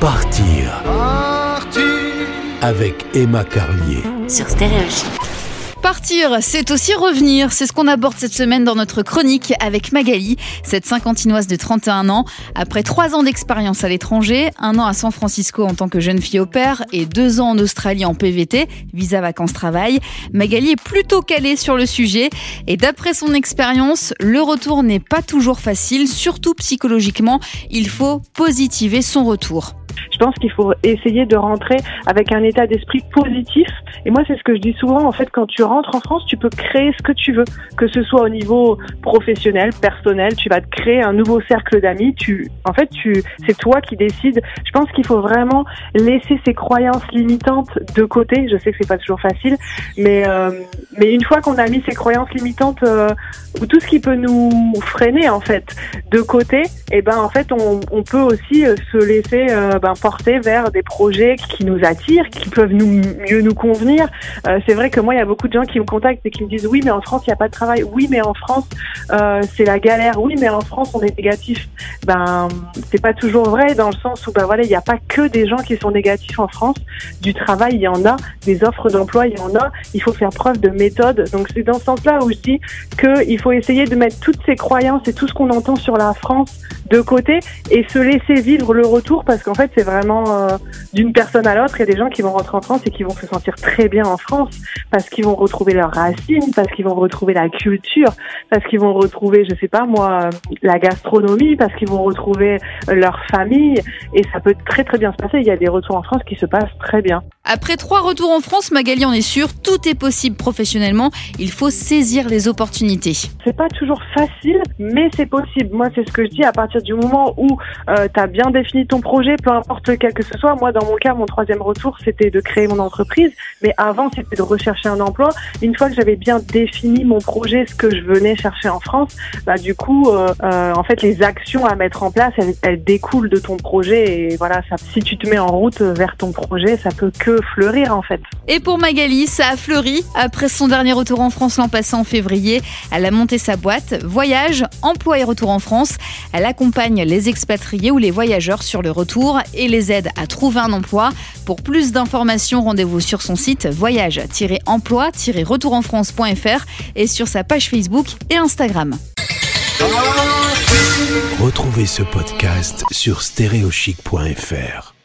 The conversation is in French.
Partir. Avec Emma Carlier. sur Stéréochic. Partir, c'est aussi revenir. C'est ce qu'on aborde cette semaine dans notre chronique avec Magali, cette cinquantinoise de 31 ans. Après trois ans d'expérience à l'étranger, un an à San Francisco en tant que jeune fille au père et deux ans en Australie en PVT, visa vacances travail, Magali est plutôt calée sur le sujet. Et d'après son expérience, le retour n'est pas toujours facile, surtout psychologiquement. Il faut positiver son retour. Je pense qu'il faut essayer de rentrer avec un état d'esprit positif. Et moi, c'est ce que je dis souvent. En fait, quand tu rentres en France, tu peux créer ce que tu veux, que ce soit au niveau professionnel, personnel. Tu vas te créer un nouveau cercle d'amis. Tu, en fait, tu, c'est toi qui décides. Je pense qu'il faut vraiment laisser ces croyances limitantes de côté. Je sais que c'est pas toujours facile, mais euh, mais une fois qu'on a mis ces croyances limitantes euh, ou tout ce qui peut nous freiner en fait de côté, et ben en fait on, on peut aussi euh, se laisser euh, ben, vers des projets qui nous attirent, qui peuvent mieux nous convenir. Euh, c'est vrai que moi il y a beaucoup de gens qui me contactent et qui me disent oui mais en France il n'y a pas de travail, oui mais en France euh, c'est la galère, oui mais en France on est négatif. Ben c'est pas toujours vrai dans le sens où ben voilà il n'y a pas que des gens qui sont négatifs en France. Du travail il y en a, des offres d'emploi il y en a. Il faut faire preuve de méthode. Donc c'est dans ce sens-là où je dis qu'il faut essayer de mettre toutes ces croyances et tout ce qu'on entend sur la France de côté et se laisser vivre le retour parce qu'en fait c'est vraiment euh, d'une personne à l'autre. Il y a des gens qui vont rentrer en France et qui vont se sentir très bien en France parce qu'ils vont retrouver leurs racines, parce qu'ils vont retrouver la culture, parce qu'ils vont retrouver, je sais pas moi, euh, la gastronomie, parce qu'ils vont retrouver euh, leur famille et ça peut très très bien se passer. Il y a des retours en France qui se passent très bien. Après trois retours en France, Magali en est sûre, tout est possible professionnellement. Il faut saisir les opportunités. C'est pas toujours facile, mais c'est possible. Moi, c'est ce que je dis à partir du moment où tu as bien défini ton projet, peu importe lequel que ce soit. Moi, dans mon cas, mon troisième retour, c'était de créer mon entreprise, mais avant, c'était de rechercher un emploi. Une fois que j'avais bien défini mon projet, ce que je venais chercher en France, bah du coup, euh, euh, en fait, les actions à mettre en place, elles, découlent de ton projet et voilà, si tu te mets en route vers ton projet, ça peut que fleurir en fait. Et pour Magali, ça a fleuri. Après son dernier retour en France l'an passé en février, elle a monté sa boîte Voyage, Emploi et Retour en France. Elle accompagne les expatriés ou les voyageurs sur le retour et les aide à trouver un emploi. Pour plus d'informations, rendez-vous sur son site voyage-emploi-retourenfrance.fr et sur sa page Facebook et Instagram. Retrouvez ce podcast sur stéréochic.fr.